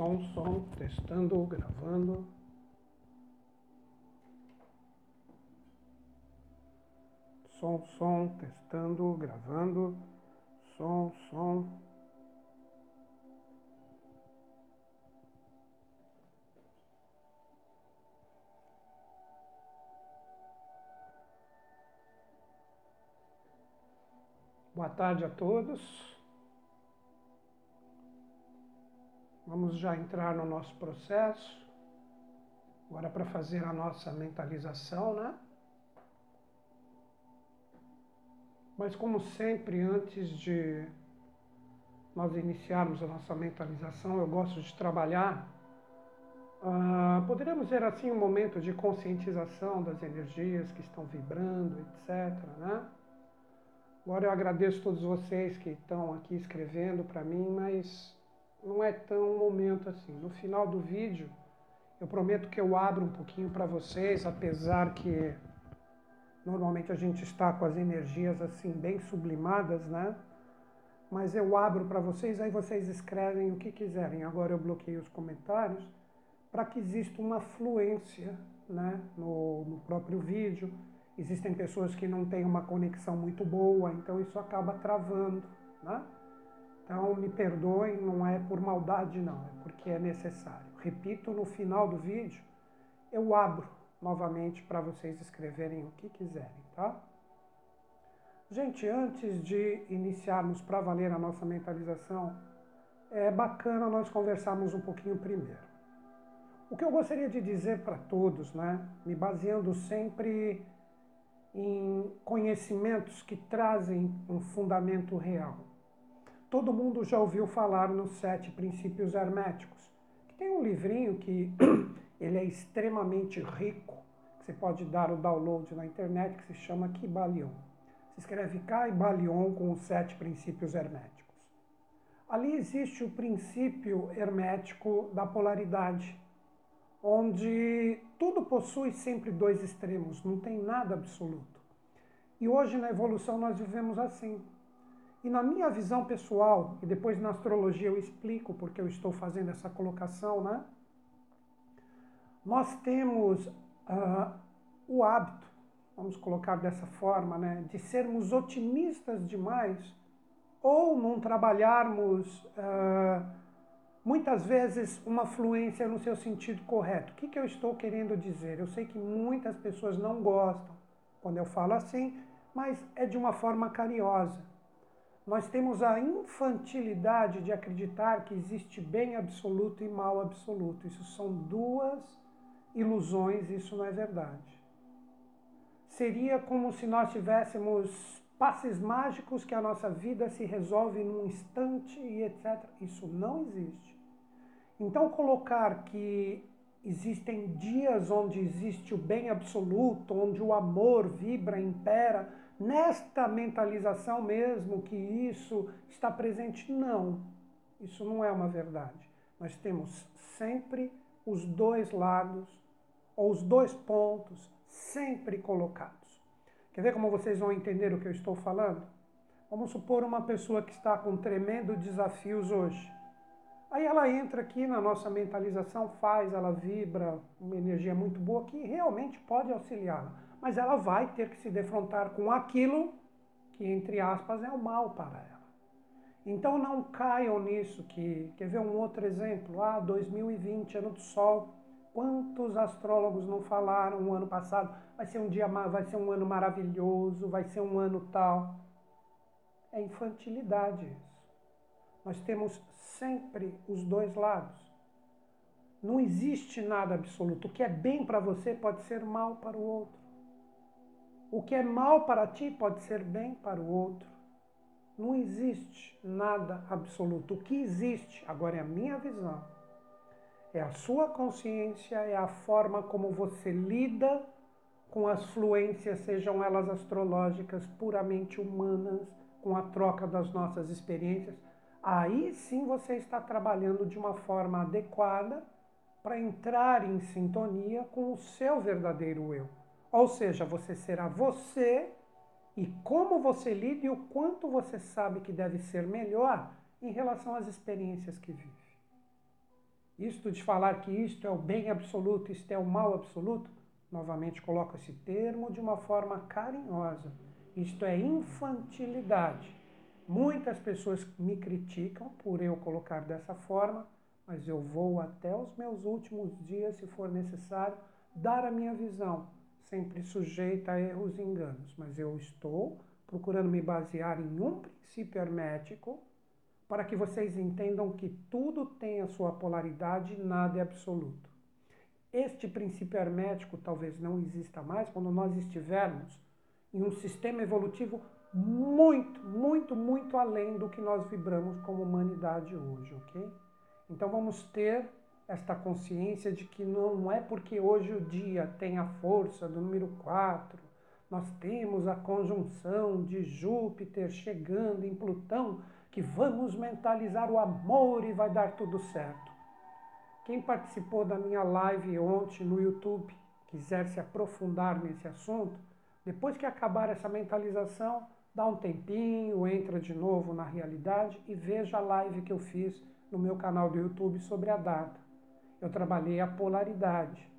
som, som, testando, gravando. Som, som, testando, gravando. Som, som. Boa tarde a todos. Vamos já entrar no nosso processo. Agora para fazer a nossa mentalização, né? Mas como sempre, antes de nós iniciarmos a nossa mentalização, eu gosto de trabalhar. Uh, poderíamos ver assim um momento de conscientização das energias que estão vibrando, etc. Né? Agora eu agradeço todos vocês que estão aqui escrevendo para mim, mas não é tão momento assim. No final do vídeo, eu prometo que eu abro um pouquinho para vocês, apesar que normalmente a gente está com as energias assim bem sublimadas, né? Mas eu abro para vocês, aí vocês escrevem o que quiserem. Agora eu bloqueio os comentários para que exista uma fluência né, no, no próprio vídeo. Existem pessoas que não têm uma conexão muito boa, então isso acaba travando, né? Então, me perdoem, não é por maldade, não, é porque é necessário. Repito, no final do vídeo, eu abro novamente para vocês escreverem o que quiserem, tá? Gente, antes de iniciarmos para valer a nossa mentalização, é bacana nós conversarmos um pouquinho primeiro. O que eu gostaria de dizer para todos, né, me baseando sempre em conhecimentos que trazem um fundamento real. Todo mundo já ouviu falar nos sete princípios herméticos. Tem um livrinho que ele é extremamente rico, que você pode dar o download na internet, que se chama Kybalion. Se escreve Kybalion com os sete princípios herméticos. Ali existe o princípio hermético da polaridade, onde tudo possui sempre dois extremos, não tem nada absoluto. E hoje na evolução nós vivemos assim. E na minha visão pessoal, e depois na astrologia eu explico porque eu estou fazendo essa colocação, né? Nós temos uh, o hábito, vamos colocar dessa forma, né, de sermos otimistas demais ou não trabalharmos uh, muitas vezes uma fluência no seu sentido correto. O que, que eu estou querendo dizer? Eu sei que muitas pessoas não gostam quando eu falo assim, mas é de uma forma carinhosa nós temos a infantilidade de acreditar que existe bem absoluto e mal absoluto. Isso são duas ilusões, isso não é verdade. Seria como se nós tivéssemos passes mágicos que a nossa vida se resolve num instante e etc. Isso não existe. Então, colocar que existem dias onde existe o bem absoluto, onde o amor vibra, impera, nesta mentalização mesmo que isso está presente. Não, isso não é uma verdade. Nós temos sempre os dois lados, ou os dois pontos, sempre colocados. Quer ver como vocês vão entender o que eu estou falando? Vamos supor uma pessoa que está com tremendo desafios hoje. Aí ela entra aqui na nossa mentalização, faz, ela vibra, uma energia muito boa que realmente pode auxiliá-la mas ela vai ter que se defrontar com aquilo que, entre aspas, é o mal para ela. Então não caiam nisso que. Quer ver um outro exemplo? Ah, 2020, ano do sol. Quantos astrólogos não falaram no ano passado? Vai ser um dia, vai ser um ano maravilhoso, vai ser um ano tal. É infantilidade isso. Nós temos sempre os dois lados. Não existe nada absoluto. O que é bem para você pode ser mal para o outro. O que é mal para ti pode ser bem para o outro. Não existe nada absoluto. O que existe, agora é a minha visão, é a sua consciência, é a forma como você lida com as fluências, sejam elas astrológicas, puramente humanas, com a troca das nossas experiências. Aí sim você está trabalhando de uma forma adequada para entrar em sintonia com o seu verdadeiro eu. Ou seja, você será você e como você lida e o quanto você sabe que deve ser melhor em relação às experiências que vive. Isto de falar que isto é o bem absoluto, isto é o mal absoluto, novamente coloco esse termo de uma forma carinhosa. Isto é infantilidade. Muitas pessoas me criticam por eu colocar dessa forma, mas eu vou até os meus últimos dias, se for necessário, dar a minha visão, sempre sujeita a erros e enganos. Mas eu estou procurando me basear em um princípio hermético para que vocês entendam que tudo tem a sua polaridade nada é absoluto. Este princípio hermético talvez não exista mais quando nós estivermos em um sistema evolutivo muito, muito, muito além do que nós vibramos como humanidade hoje, ok? Então vamos ter esta consciência de que não é porque hoje o dia tem a força do número 4, nós temos a conjunção de Júpiter chegando em Plutão, que vamos mentalizar o amor e vai dar tudo certo. Quem participou da minha live ontem no YouTube, quiser se aprofundar nesse assunto, depois que acabar essa mentalização, dá um tempinho, entra de novo na realidade e veja a live que eu fiz no meu canal do YouTube sobre a data. Eu trabalhei a polaridade.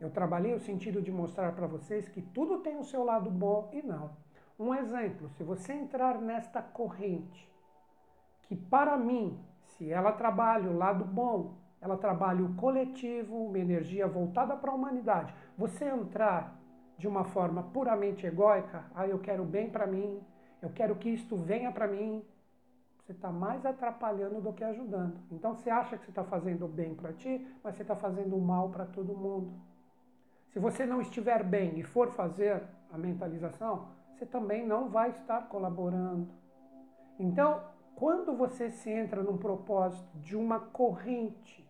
Eu trabalhei o sentido de mostrar para vocês que tudo tem o seu lado bom e não. Um exemplo, se você entrar nesta corrente que para mim, se ela trabalha o lado bom, ela trabalha o coletivo, uma energia voltada para a humanidade. Você entrar de uma forma puramente egóica, ah, eu quero bem para mim, eu quero que isto venha para mim, você está mais atrapalhando do que ajudando. Então você acha que você está fazendo bem para ti, mas você está fazendo mal para todo mundo. Se você não estiver bem e for fazer a mentalização, você também não vai estar colaborando. Então, quando você se entra num propósito de uma corrente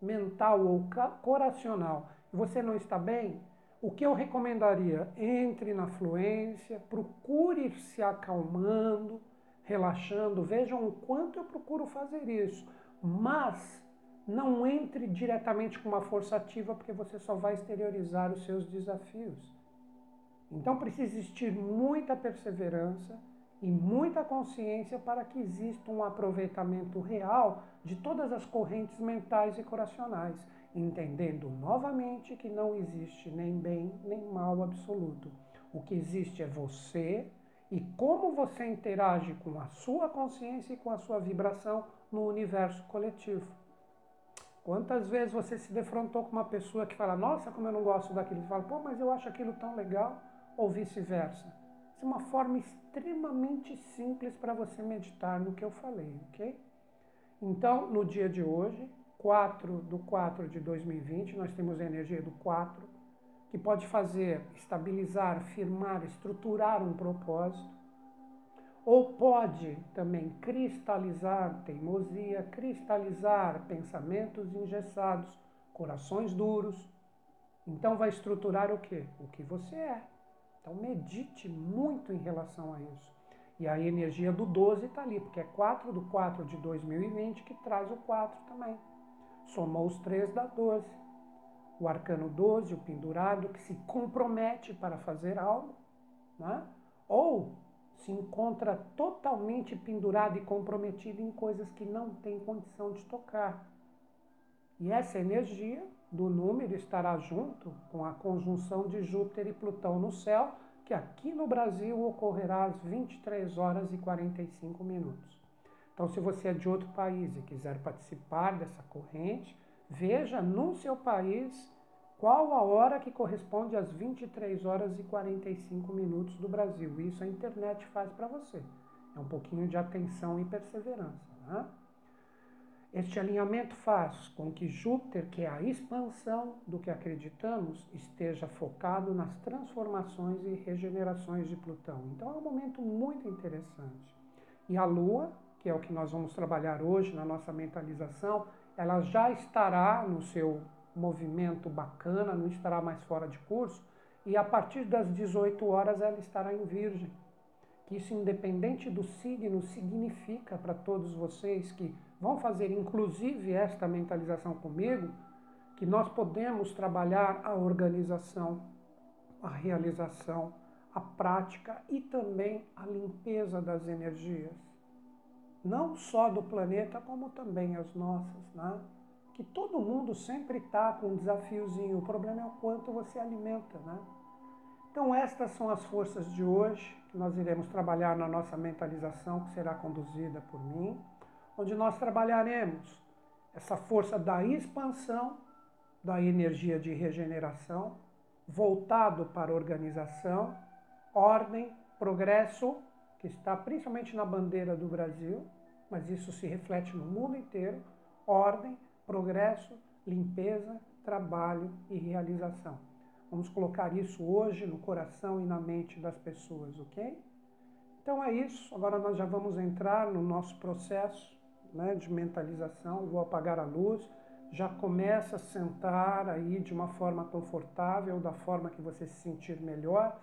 mental ou coracional e você não está bem, o que eu recomendaria? Entre na fluência, procure se acalmando, relaxando. Vejam o quanto eu procuro fazer isso. Mas não entre diretamente com uma força ativa, porque você só vai exteriorizar os seus desafios. Então precisa existir muita perseverança e muita consciência para que exista um aproveitamento real de todas as correntes mentais e coracionais, entendendo novamente que não existe nem bem nem mal absoluto. O que existe é você e como você interage com a sua consciência e com a sua vibração no universo coletivo. Quantas vezes você se defrontou com uma pessoa que fala, nossa, como eu não gosto daquilo, e fala, pô, mas eu acho aquilo tão legal, ou vice-versa. Isso é uma forma extremamente simples para você meditar no que eu falei, ok? Então, no dia de hoje, 4 do 4 de 2020, nós temos a energia do 4, que pode fazer, estabilizar, firmar, estruturar um propósito, ou pode também cristalizar teimosia, cristalizar pensamentos engessados, corações duros. Então vai estruturar o quê? O que você é. Então medite muito em relação a isso. E a energia do 12 está ali, porque é 4 do 4 de 2020 que traz o 4 também. Somou os 3 dá 12. O arcano 12, o pendurado, que se compromete para fazer algo, né? ou se encontra totalmente pendurado e comprometido em coisas que não tem condição de tocar. E essa energia do número estará junto com a conjunção de Júpiter e Plutão no céu, que aqui no Brasil ocorrerá às 23 horas e 45 minutos. Então, se você é de outro país e quiser participar dessa corrente, veja no seu país qual a hora que corresponde às 23 horas e 45 minutos do Brasil. Isso a internet faz para você. É um pouquinho de atenção e perseverança. Né? Este alinhamento faz com que Júpiter, que é a expansão do que acreditamos, esteja focado nas transformações e regenerações de Plutão. Então é um momento muito interessante. E a Lua, que é o que nós vamos trabalhar hoje na nossa mentalização, ela já estará no seu movimento bacana, não estará mais fora de curso, e a partir das 18 horas ela estará em Virgem. Que isso, independente do signo, significa para todos vocês que vão fazer inclusive esta mentalização comigo, que nós podemos trabalhar a organização, a realização, a prática e também a limpeza das energias. Não só do planeta, como também as nossas, né? que todo mundo sempre está com um desafiozinho. O problema é o quanto você alimenta, né? Então, estas são as forças de hoje que nós iremos trabalhar na nossa mentalização, que será conduzida por mim, onde nós trabalharemos essa força da expansão, da energia de regeneração, voltado para organização, ordem, progresso, que está principalmente na bandeira do Brasil, mas isso se reflete no mundo inteiro, ordem, progresso, limpeza, trabalho e realização. Vamos colocar isso hoje no coração e na mente das pessoas, ok? Então é isso. Agora nós já vamos entrar no nosso processo né, de mentalização. Vou apagar a luz. Já começa a sentar aí de uma forma confortável, da forma que você se sentir melhor.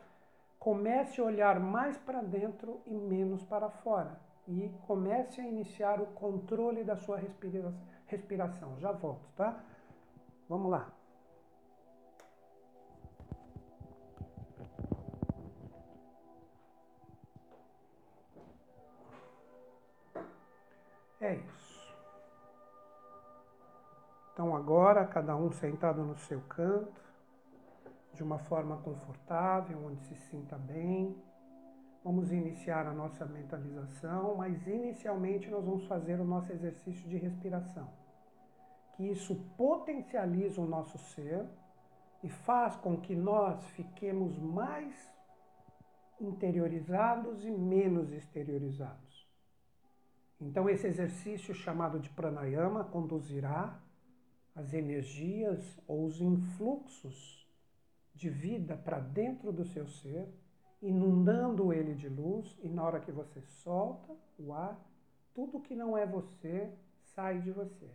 Comece a olhar mais para dentro e menos para fora. E comece a iniciar o controle da sua respiração. Já volto, tá? Vamos lá. É isso. Então agora, cada um sentado no seu canto, de uma forma confortável, onde se sinta bem. Vamos iniciar a nossa mentalização, mas inicialmente nós vamos fazer o nosso exercício de respiração. Que isso potencializa o nosso ser e faz com que nós fiquemos mais interiorizados e menos exteriorizados. Então, esse exercício chamado de pranayama conduzirá as energias ou os influxos de vida para dentro do seu ser inundando ele de luz, e na hora que você solta o ar, tudo que não é você sai de você.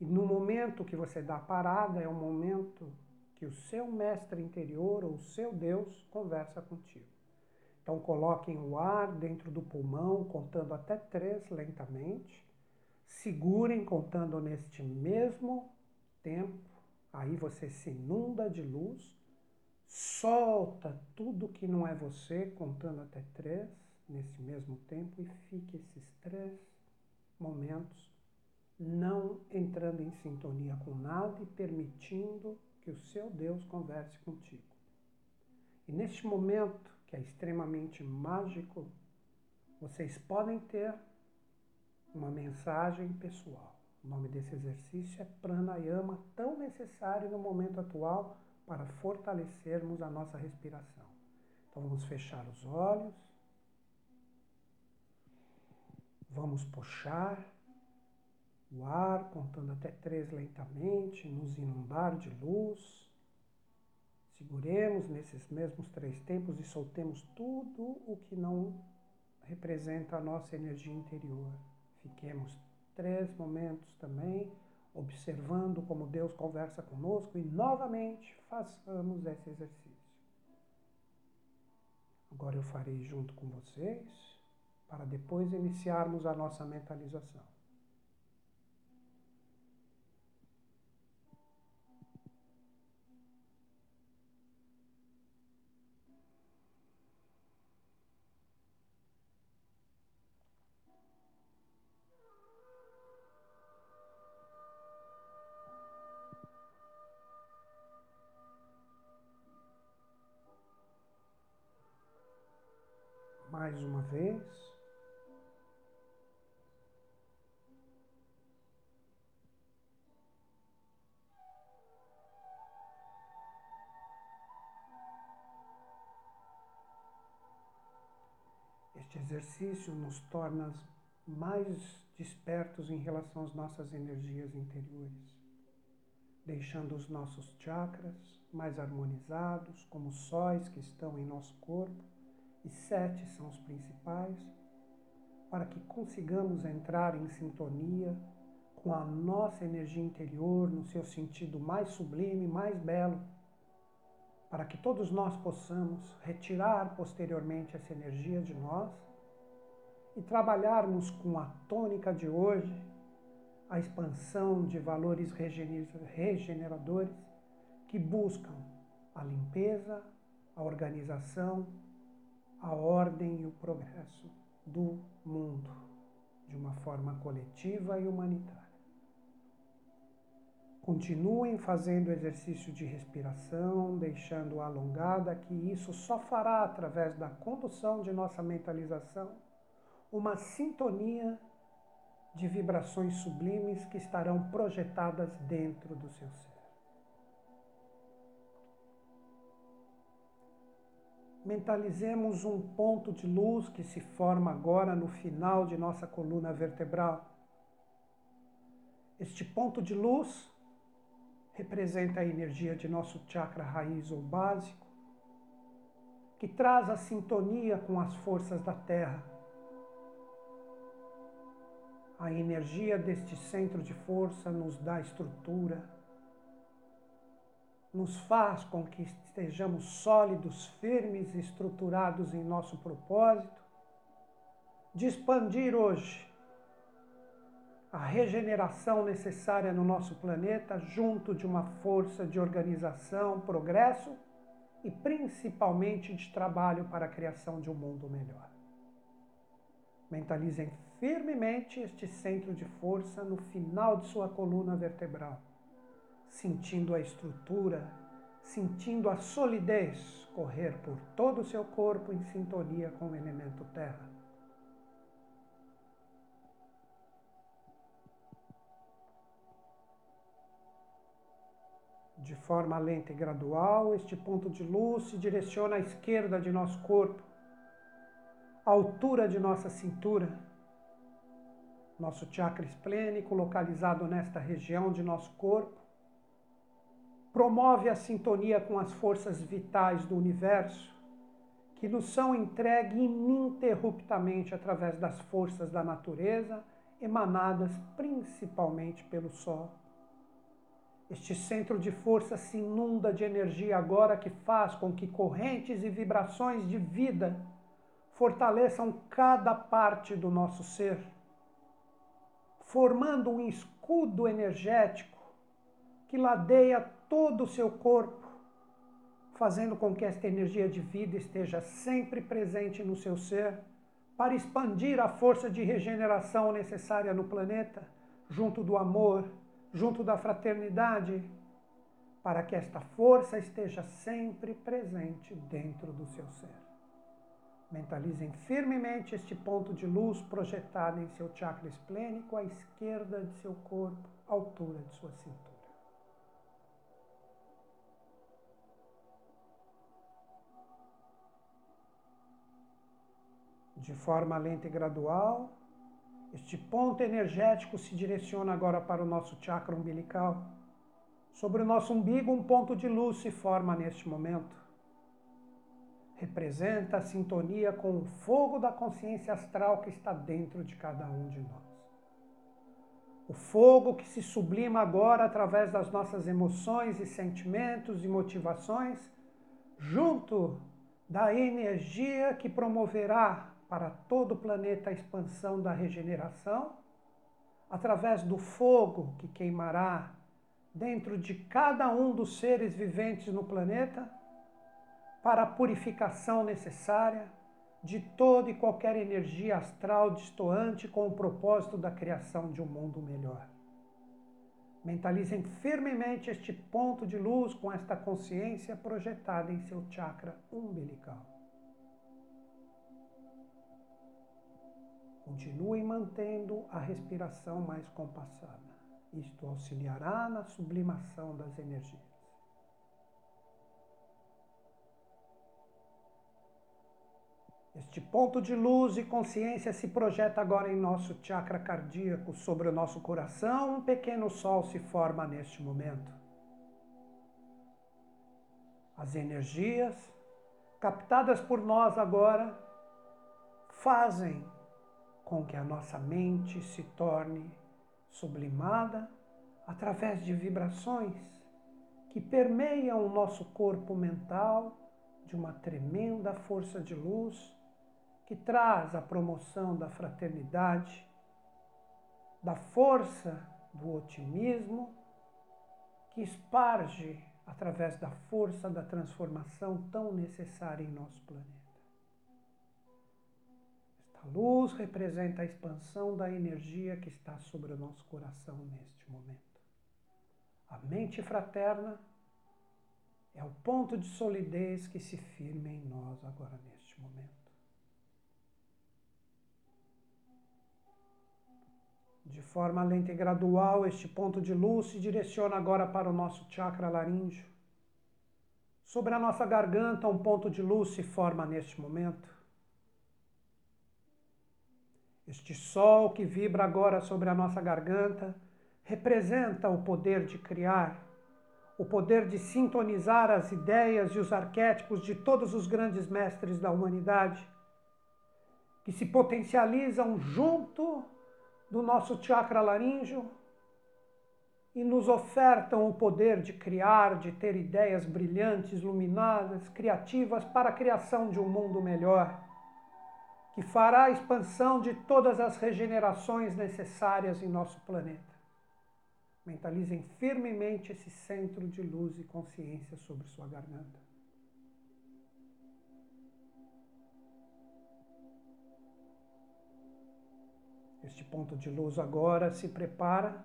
E no momento que você dá parada, é o momento que o seu mestre interior ou o seu Deus conversa contigo. Então coloquem o ar dentro do pulmão, contando até três lentamente. Segurem contando neste mesmo tempo. Aí você se inunda de luz Solta tudo que não é você, contando até três, nesse mesmo tempo, e fique esses três momentos não entrando em sintonia com nada e permitindo que o seu Deus converse contigo. E neste momento, que é extremamente mágico, vocês podem ter uma mensagem pessoal. O nome desse exercício é pranayama, tão necessário no momento atual para fortalecermos a nossa respiração. Então vamos fechar os olhos. Vamos puxar o ar, contando até três lentamente, nos inundar de luz. Seguremos nesses mesmos três tempos e soltemos tudo o que não representa a nossa energia interior. Fiquemos três momentos também observando como Deus conversa conosco e novamente façamos esse exercício. Agora eu farei junto com vocês para depois iniciarmos a nossa mentalização. Mais uma vez. Este exercício nos torna mais despertos em relação às nossas energias interiores, deixando os nossos chakras mais harmonizados, como sóis que estão em nosso corpo, e sete são os principais, para que consigamos entrar em sintonia com a nossa energia interior no seu sentido mais sublime, mais belo, para que todos nós possamos retirar posteriormente essa energia de nós e trabalharmos com a tônica de hoje, a expansão de valores regeneradores que buscam a limpeza, a organização, a ordem e o progresso do mundo de uma forma coletiva e humanitária. Continuem fazendo exercício de respiração, deixando alongada, que isso só fará, através da condução de nossa mentalização, uma sintonia de vibrações sublimes que estarão projetadas dentro do seu ser. Mentalizemos um ponto de luz que se forma agora no final de nossa coluna vertebral. Este ponto de luz representa a energia de nosso chakra raiz ou básico, que traz a sintonia com as forças da Terra. A energia deste centro de força nos dá estrutura, nos faz com que estejamos sólidos, firmes estruturados em nosso propósito de expandir hoje a regeneração necessária no nosso planeta, junto de uma força de organização, progresso e principalmente de trabalho para a criação de um mundo melhor. Mentalizem firmemente este centro de força no final de sua coluna vertebral, sentindo a estrutura, sentindo a solidez correr por todo o seu corpo em sintonia com o elemento terra. De forma lenta e gradual, este ponto de luz se direciona à esquerda de nosso corpo, à altura de nossa cintura. Nosso chakra esplênico, localizado nesta região de nosso corpo, promove a sintonia com as forças vitais do universo, que nos são entregues ininterruptamente através das forças da natureza, emanadas principalmente pelo Sol. Este centro de força se inunda de energia agora que faz com que correntes e vibrações de vida fortaleçam cada parte do nosso ser, formando um escudo energético que ladeia todo o seu corpo, fazendo com que esta energia de vida esteja sempre presente no seu ser, para expandir a força de regeneração necessária no planeta, junto do amor, junto da fraternidade, para que esta força esteja sempre presente dentro do seu ser. Mentalizem firmemente este ponto de luz projetado em seu chakra esplênico à esquerda de seu corpo, altura de sua cintura. De forma lenta e gradual, este ponto energético se direciona agora para o nosso chakra umbilical. Sobre o nosso umbigo, um ponto de luz se forma neste momento. Representa a sintonia com o fogo da consciência astral que está dentro de cada um de nós. O fogo que se sublima agora através das nossas emoções e sentimentos e motivações, junto da energia que promoverá para todo o planeta a expansão da regeneração, através do fogo que queimará dentro de cada um dos seres viventes no planeta, para a purificação necessária de toda e qualquer energia astral destoante com o propósito da criação de um mundo melhor. Mentalizem firmemente este ponto de luz com esta consciência projetada em seu chakra umbilical. Continue mantendo a respiração mais compassada. Isto auxiliará na sublimação das energias. Este ponto de luz e consciência se projeta agora em nosso chakra cardíaco, sobre o nosso coração. Um pequeno sol se forma neste momento. As energias captadas por nós agora fazem com que a nossa mente se torne sublimada através de vibrações que permeiam o nosso corpo mental de uma tremenda força de luz que traz a promoção da fraternidade, da força do otimismo, que esparge através da força da transformação tão necessária em nosso planeta. A luz representa a expansão da energia que está sobre o nosso coração neste momento. A mente fraterna é o ponto de solidez que se firma em nós agora neste momento. De forma lenta e gradual, este ponto de luz se direciona agora para o nosso chakra laríngeo. Sobre a nossa garganta, um ponto de luz se forma neste momento. Este sol que vibra agora sobre a nossa garganta representa o poder de criar, o poder de sintonizar as ideias e os arquétipos de todos os grandes mestres da humanidade, que se potencializam junto do nosso chakra laríngeo e nos ofertam o poder de criar, de ter ideias brilhantes, luminosas, criativas para a criação de um mundo melhor, que fará a expansão de todas as regenerações necessárias em nosso planeta. Mentalizem firmemente esse centro de luz e consciência sobre sua garganta. Este ponto de luz agora se prepara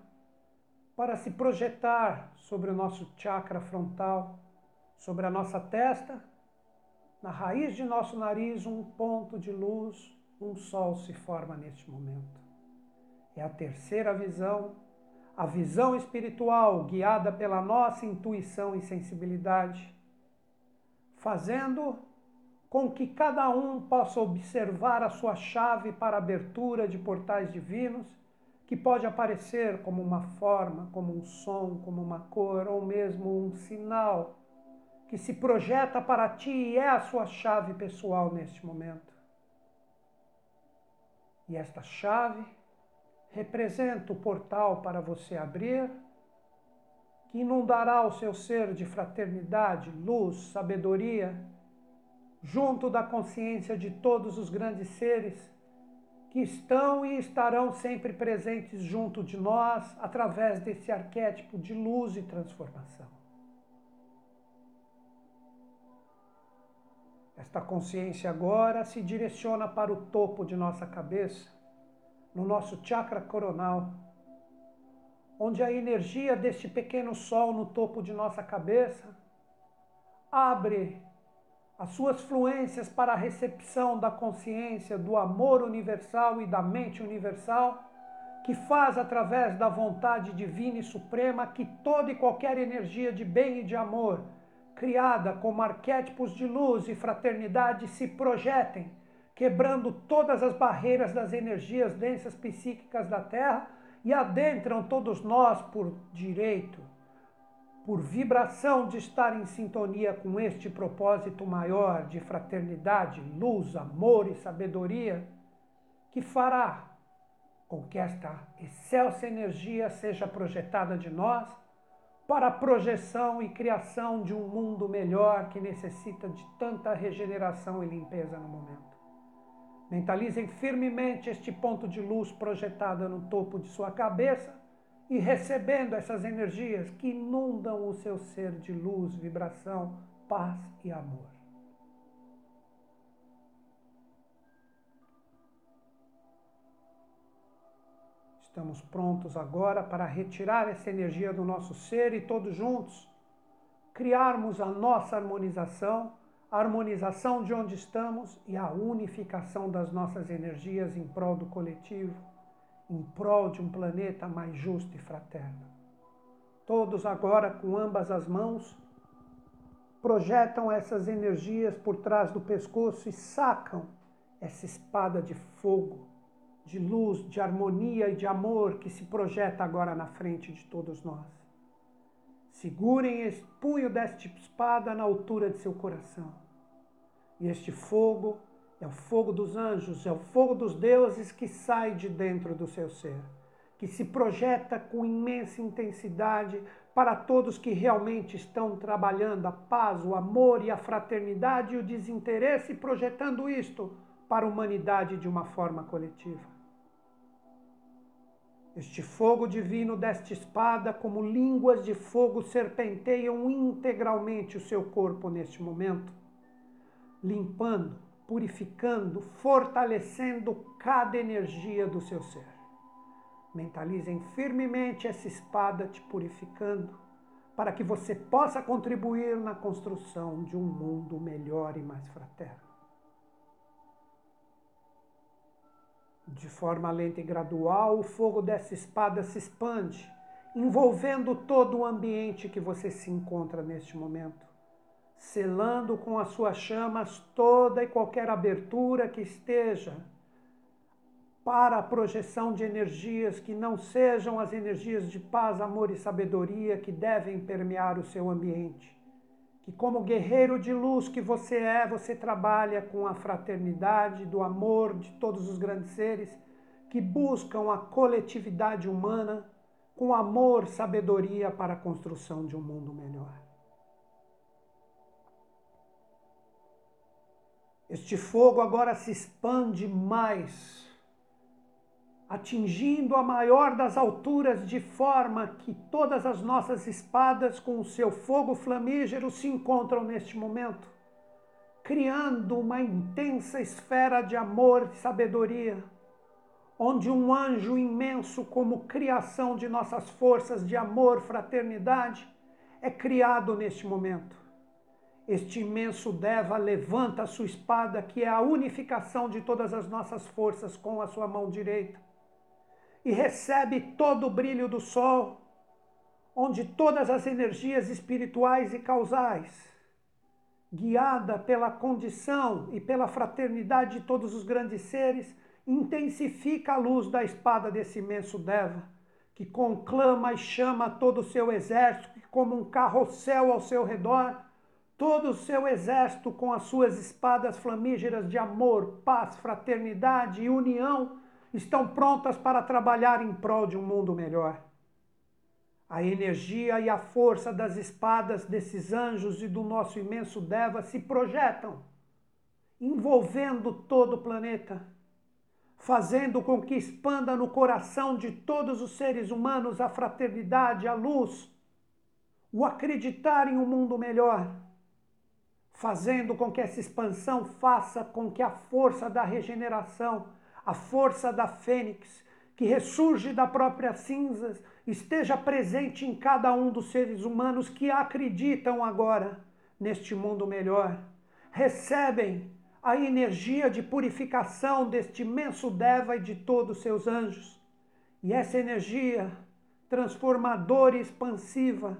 para se projetar sobre o nosso chakra frontal, sobre a nossa testa, na raiz de nosso nariz, um ponto de luz, um sol se forma neste momento. É a terceira visão, a visão espiritual guiada pela nossa intuição e sensibilidade, fazendo com que cada um possa observar a sua chave para abertura de portais divinos, que pode aparecer como uma forma, como um som, como uma cor ou mesmo um sinal que se projeta para ti e é a sua chave pessoal neste momento. E esta chave representa o portal para você abrir, que inundará o seu ser de fraternidade, luz, sabedoria junto da consciência de todos os grandes seres que estão e estarão sempre presentes junto de nós através desse arquétipo de luz e transformação. Esta consciência agora se direciona para o topo de nossa cabeça, no nosso chakra coronal, onde a energia deste pequeno sol no topo de nossa cabeça abre as suas fluências para a recepção da consciência, do amor universal e da mente universal, que faz através da vontade divina e suprema que toda e qualquer energia de bem e de amor, criada como arquétipos de luz e fraternidade, se projetem, quebrando todas as barreiras das energias densas psíquicas da Terra e adentram todos nós por direito por vibração de estar em sintonia com este propósito maior de fraternidade, luz, amor e sabedoria, que fará com que esta excelsa energia seja projetada de nós para a projeção e criação de um mundo melhor que necessita de tanta regeneração e limpeza no momento. Mentalizem firmemente este ponto de luz projetado no topo de sua cabeça e recebendo essas energias que inundam o seu ser de luz, vibração, paz e amor. Estamos prontos agora para retirar essa energia do nosso ser e todos juntos criarmos a nossa harmonização, a harmonização de onde estamos e a unificação das nossas energias em prol do coletivo em prol de um planeta mais justo e fraterno. Todos agora, com ambas as mãos, projetam essas energias por trás do pescoço e sacam essa espada de fogo, de luz, de harmonia e de amor que se projeta agora na frente de todos nós. Segurem esse punho desta espada na altura de seu coração. E este fogo é o fogo dos anjos, é o fogo dos deuses que sai de dentro do seu ser, que se projeta com imensa intensidade para todos que realmente estão trabalhando a paz, o amor e a fraternidade e o desinteresse, projetando isto para a humanidade de uma forma coletiva. Este fogo divino desta espada, como línguas de fogo, serpenteiam integralmente o seu corpo neste momento, limpando, purificando, fortalecendo cada energia do seu ser. Mentalizem firmemente essa espada te purificando, para que você possa contribuir na construção de um mundo melhor e mais fraterno. De forma lenta e gradual, o fogo dessa espada se expande, envolvendo todo o ambiente que você se encontra neste momento, selando com as suas chamas toda e qualquer abertura que esteja para a projeção de energias que não sejam as energias de paz, amor e sabedoria que devem permear o seu ambiente. Que, como guerreiro de luz que você é, você trabalha com a fraternidade, do amor de todos os grandes seres que buscam a coletividade humana com amor, sabedoria para a construção de um mundo melhor. Este fogo agora se expande mais atingindo a maior das alturas, de forma que todas as nossas espadas, com o seu fogo flamígero, se encontram neste momento, criando uma intensa esfera de amor e sabedoria, onde um anjo imenso, como criação de nossas forças de amor, fraternidade, é criado neste momento. Este imenso Deva levanta a sua espada, que é a unificação de todas as nossas forças, com a sua mão direita e recebe todo o brilho do sol, onde todas as energias espirituais e causais, guiada pela condição e pela fraternidade de todos os grandes seres, intensifica a luz da espada desse imenso Deva, que conclama e chama todo o seu exército, como um carrossel ao seu redor, todo o seu exército com as suas espadas flamígeras de amor, paz, fraternidade e união estão prontas para trabalhar em prol de um mundo melhor. A energia e a força das espadas desses anjos e do nosso imenso Deva se projetam, envolvendo todo o planeta, fazendo com que expanda no coração de todos os seres humanos a fraternidade, a luz, o acreditar em um mundo melhor, fazendo com que essa expansão faça com que a força da regeneração a força da fênix, que ressurge da própria cinzas, esteja presente em cada um dos seres humanos que acreditam agora neste mundo melhor. Recebem a energia de purificação deste imenso Deva e de todos os seus anjos. E essa energia transformadora e expansiva,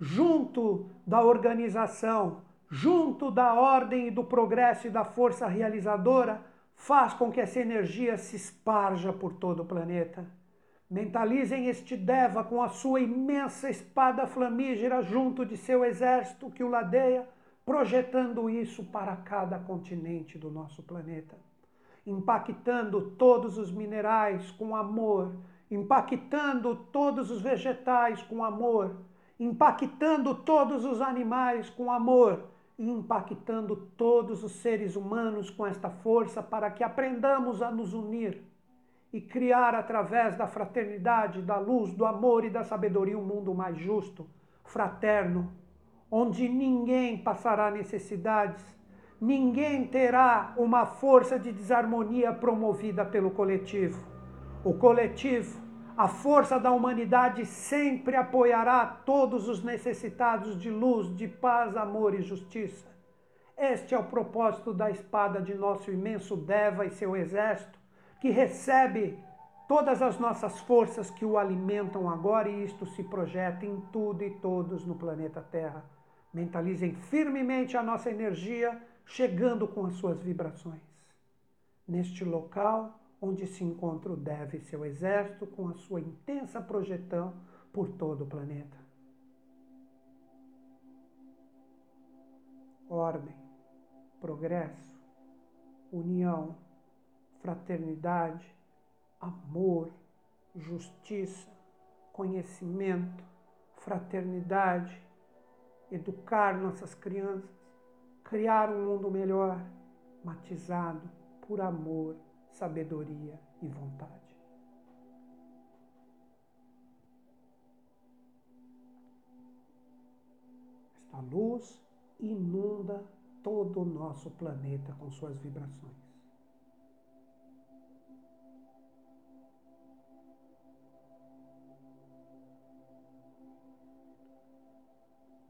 junto da organização, junto da ordem e do progresso e da força realizadora, faz com que essa energia se esparja por todo o planeta. Mentalizem este Deva com a sua imensa espada flamígera junto de seu exército que o ladeia, projetando isso para cada continente do nosso planeta, impactando todos os minerais com amor, impactando todos os vegetais com amor, impactando todos os animais com amor impactando todos os seres humanos com esta força para que aprendamos a nos unir e criar através da fraternidade, da luz, do amor e da sabedoria um mundo mais justo, fraterno, onde ninguém passará necessidades, ninguém terá uma força de desarmonia promovida pelo coletivo. O coletivo a força da humanidade sempre apoiará todos os necessitados de luz, de paz, amor e justiça. Este é o propósito da espada de nosso imenso Deva e seu exército, que recebe todas as nossas forças que o alimentam agora e isto se projeta em tudo e todos no planeta Terra. Mentalizem firmemente a nossa energia, chegando com as suas vibrações. Neste local, onde se encontra o Deva e seu exército com a sua intensa projeção por todo o planeta. Ordem, progresso, união, fraternidade, amor, justiça, conhecimento, fraternidade, educar nossas crianças, criar um mundo melhor, matizado por amor sabedoria e vontade. Esta luz inunda todo o nosso planeta com suas vibrações.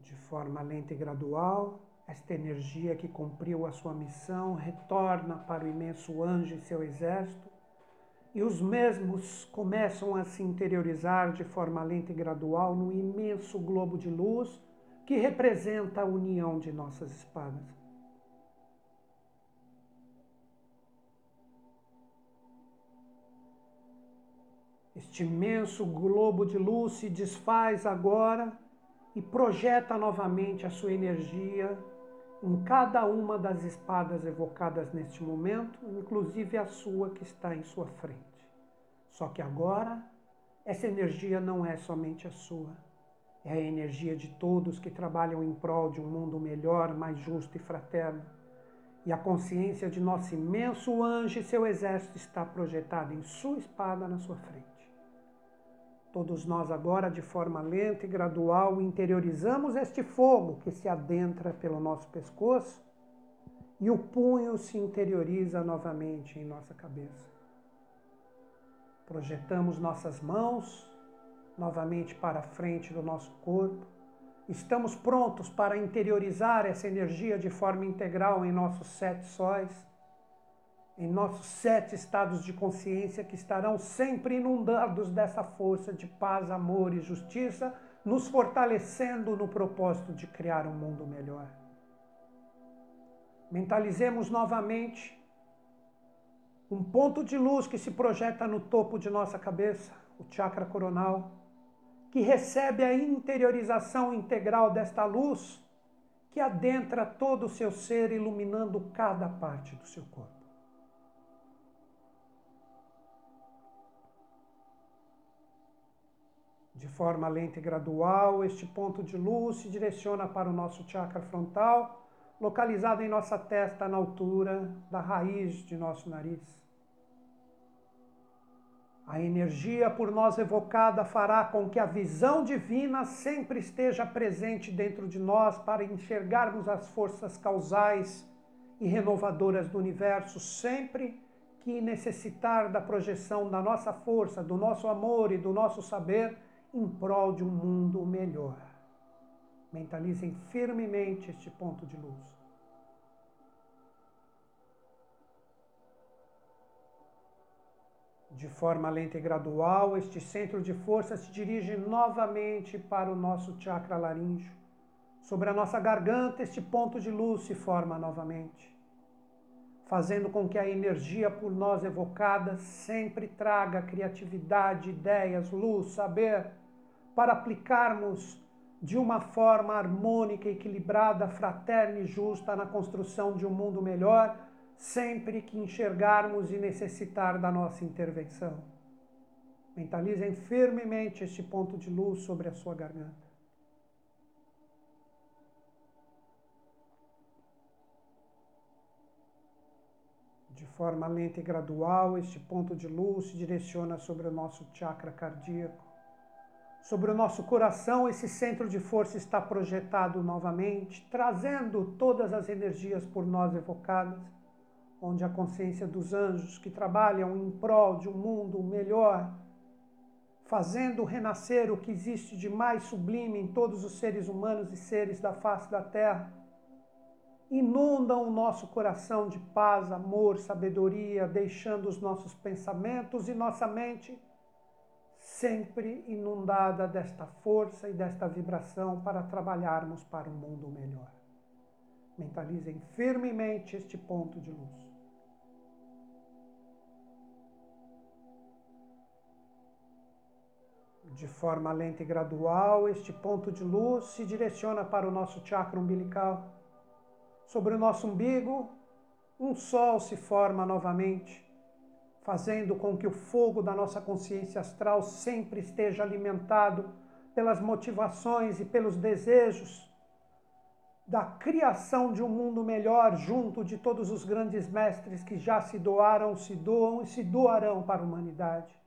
De forma lenta e gradual, esta energia que cumpriu a sua missão retorna para o imenso anjo e seu exército, e os mesmos começam a se interiorizar de forma lenta e gradual no imenso globo de luz que representa a união de nossas espadas. Este imenso globo de luz se desfaz agora e projeta novamente a sua energia em cada uma das espadas evocadas neste momento, inclusive a sua que está em sua frente. Só que agora, essa energia não é somente a sua, é a energia de todos que trabalham em prol de um mundo melhor, mais justo e fraterno. E a consciência de nosso imenso anjo e seu exército está projetada em sua espada na sua frente. Todos nós agora, de forma lenta e gradual, interiorizamos este fogo que se adentra pelo nosso pescoço e o punho se interioriza novamente em nossa cabeça. Projetamos nossas mãos novamente para a frente do nosso corpo. Estamos prontos para interiorizar essa energia de forma integral em nossos sete sóis em nossos sete estados de consciência que estarão sempre inundados dessa força de paz, amor e justiça, nos fortalecendo no propósito de criar um mundo melhor. Mentalizemos novamente um ponto de luz que se projeta no topo de nossa cabeça, o chakra coronal, que recebe a interiorização integral desta luz que adentra todo o seu ser, iluminando cada parte do seu corpo. De forma lenta e gradual, este ponto de luz se direciona para o nosso chakra frontal, localizado em nossa testa na altura da raiz de nosso nariz. A energia por nós evocada fará com que a visão divina sempre esteja presente dentro de nós para enxergarmos as forças causais e renovadoras do universo sempre que necessitar da projeção da nossa força, do nosso amor e do nosso saber em prol de um mundo melhor. Mentalizem firmemente este ponto de luz. De forma lenta e gradual, este centro de força se dirige novamente para o nosso chakra laríngeo. Sobre a nossa garganta, este ponto de luz se forma novamente, fazendo com que a energia por nós evocada sempre traga criatividade, ideias, luz, saber, para aplicarmos de uma forma harmônica, equilibrada, fraterna e justa na construção de um mundo melhor, sempre que enxergarmos e necessitar da nossa intervenção. Mentalizem firmemente este ponto de luz sobre a sua garganta. Forma lenta e gradual, este ponto de luz se direciona sobre o nosso chakra cardíaco. Sobre o nosso coração, esse centro de força está projetado novamente, trazendo todas as energias por nós evocadas, onde a consciência dos anjos que trabalham em prol de um mundo melhor, fazendo renascer o que existe de mais sublime em todos os seres humanos e seres da face da terra, inundam o nosso coração de paz, amor, sabedoria, deixando os nossos pensamentos e nossa mente sempre inundada desta força e desta vibração para trabalharmos para um mundo melhor. Mentalizem firmemente este ponto de luz. De forma lenta e gradual, este ponto de luz se direciona para o nosso chakra umbilical. Sobre o nosso umbigo, um sol se forma novamente fazendo com que o fogo da nossa consciência astral sempre esteja alimentado pelas motivações e pelos desejos da criação de um mundo melhor junto de todos os grandes mestres que já se doaram, se doam e se doarão para a humanidade.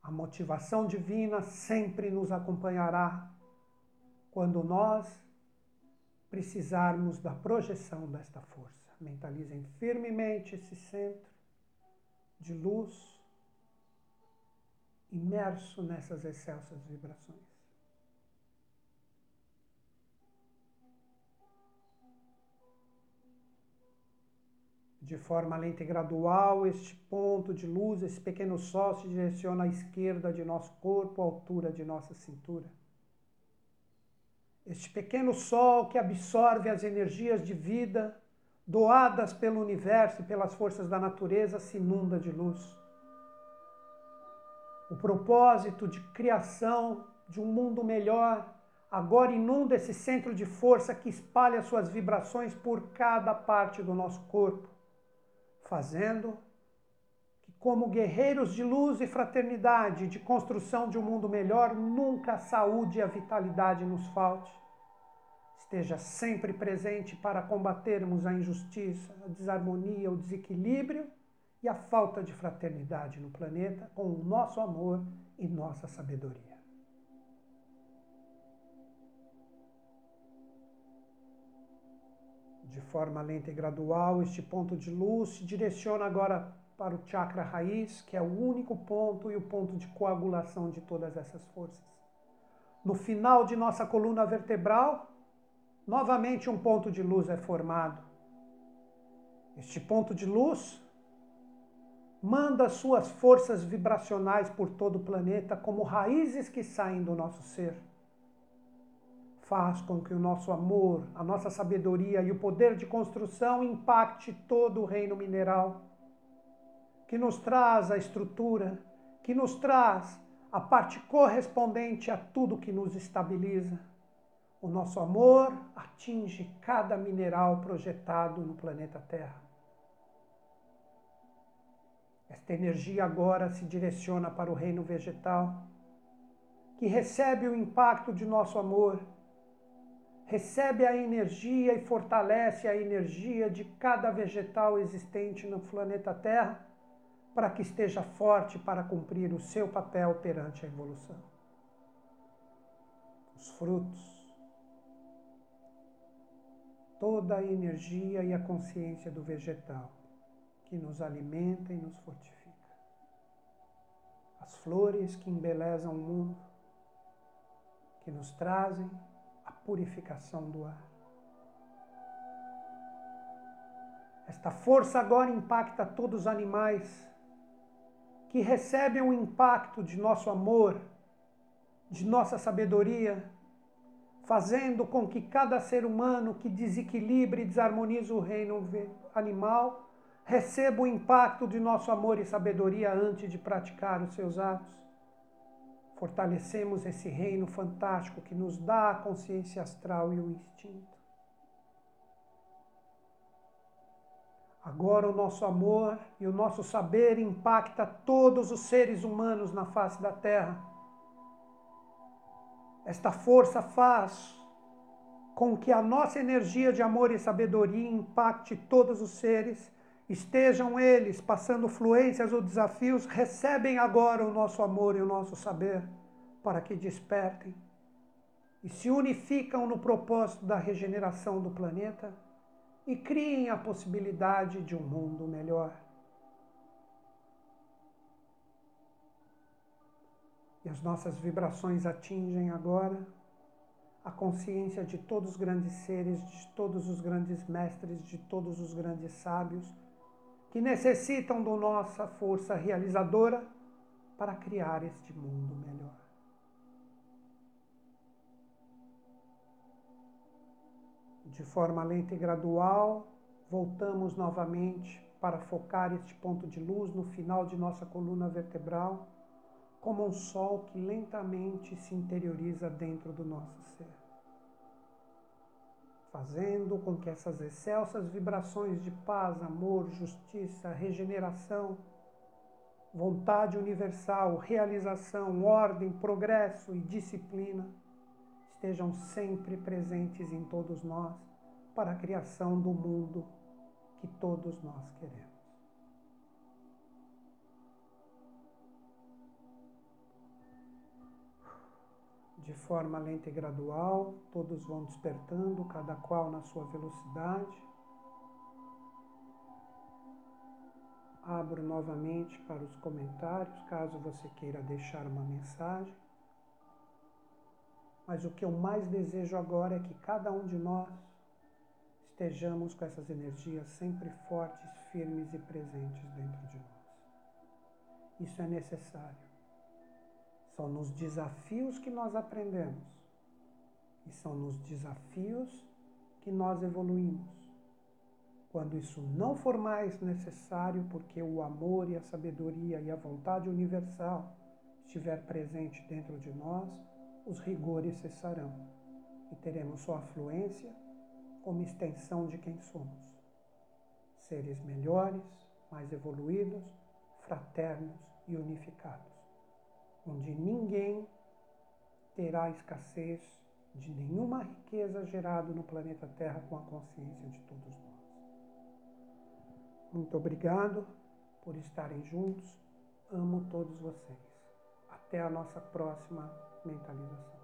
A motivação divina sempre nos acompanhará quando nós precisarmos da projeção desta força. Mentalizem firmemente esse centro de luz imerso nessas excelsas vibrações. De forma lenta e gradual, este ponto de luz, esse pequeno sol se direciona à esquerda de nosso corpo, à altura de nossa cintura. Este pequeno sol que absorve as energias de vida doadas pelo universo e pelas forças da natureza se inunda de luz. O propósito de criação de um mundo melhor agora inunda esse centro de força que espalha suas vibrações por cada parte do nosso corpo, fazendo como guerreiros de luz e fraternidade, de construção de um mundo melhor, nunca a saúde e a vitalidade nos falte. Esteja sempre presente para combatermos a injustiça, a desarmonia, o desequilíbrio e a falta de fraternidade no planeta com o nosso amor e nossa sabedoria. De forma lenta e gradual, este ponto de luz se direciona agora para o chakra raiz, que é o único ponto e o ponto de coagulação de todas essas forças. No final de nossa coluna vertebral, novamente um ponto de luz é formado. Este ponto de luz manda suas forças vibracionais por todo o planeta como raízes que saem do nosso ser faz com que o nosso amor, a nossa sabedoria e o poder de construção impacte todo o reino mineral, que nos traz a estrutura, que nos traz a parte correspondente a tudo que nos estabiliza. O nosso amor atinge cada mineral projetado no planeta Terra. Esta energia agora se direciona para o reino vegetal, que recebe o impacto de nosso amor recebe a energia e fortalece a energia de cada vegetal existente no planeta Terra para que esteja forte para cumprir o seu papel perante a evolução. Os frutos, toda a energia e a consciência do vegetal que nos alimenta e nos fortifica. As flores que embelezam o mundo, que nos trazem purificação do ar. Esta força agora impacta todos os animais que recebem o impacto de nosso amor, de nossa sabedoria, fazendo com que cada ser humano que desequilibre e desarmoniza o reino animal receba o impacto de nosso amor e sabedoria antes de praticar os seus atos fortalecemos esse reino fantástico que nos dá a consciência astral e o instinto. Agora o nosso amor e o nosso saber impacta todos os seres humanos na face da Terra. Esta força faz com que a nossa energia de amor e sabedoria impacte todos os seres estejam eles passando fluências ou desafios, recebem agora o nosso amor e o nosso saber para que despertem e se unificam no propósito da regeneração do planeta e criem a possibilidade de um mundo melhor. E as nossas vibrações atingem agora a consciência de todos os grandes seres, de todos os grandes mestres, de todos os grandes sábios que necessitam da nossa força realizadora para criar este mundo melhor. De forma lenta e gradual, voltamos novamente para focar este ponto de luz no final de nossa coluna vertebral, como um sol que lentamente se interioriza dentro do nosso ser fazendo com que essas excelsas vibrações de paz, amor, justiça, regeneração, vontade universal, realização, ordem, progresso e disciplina estejam sempre presentes em todos nós para a criação do mundo que todos nós queremos. de forma lenta e gradual, todos vão despertando, cada qual na sua velocidade. Abro novamente para os comentários, caso você queira deixar uma mensagem. Mas o que eu mais desejo agora é que cada um de nós estejamos com essas energias sempre fortes, firmes e presentes dentro de nós. Isso é necessário. São nos desafios que nós aprendemos e são nos desafios que nós evoluímos. Quando isso não for mais necessário, porque o amor e a sabedoria e a vontade universal estiver presente dentro de nós, os rigores cessarão e teremos sua afluência como extensão de quem somos. Seres melhores, mais evoluídos, fraternos e unificados, onde ninguém terá escassez de nenhuma riqueza gerada no planeta Terra com a consciência de todos nós. Muito obrigado por estarem juntos. Amo todos vocês. Até a nossa próxima mentalização.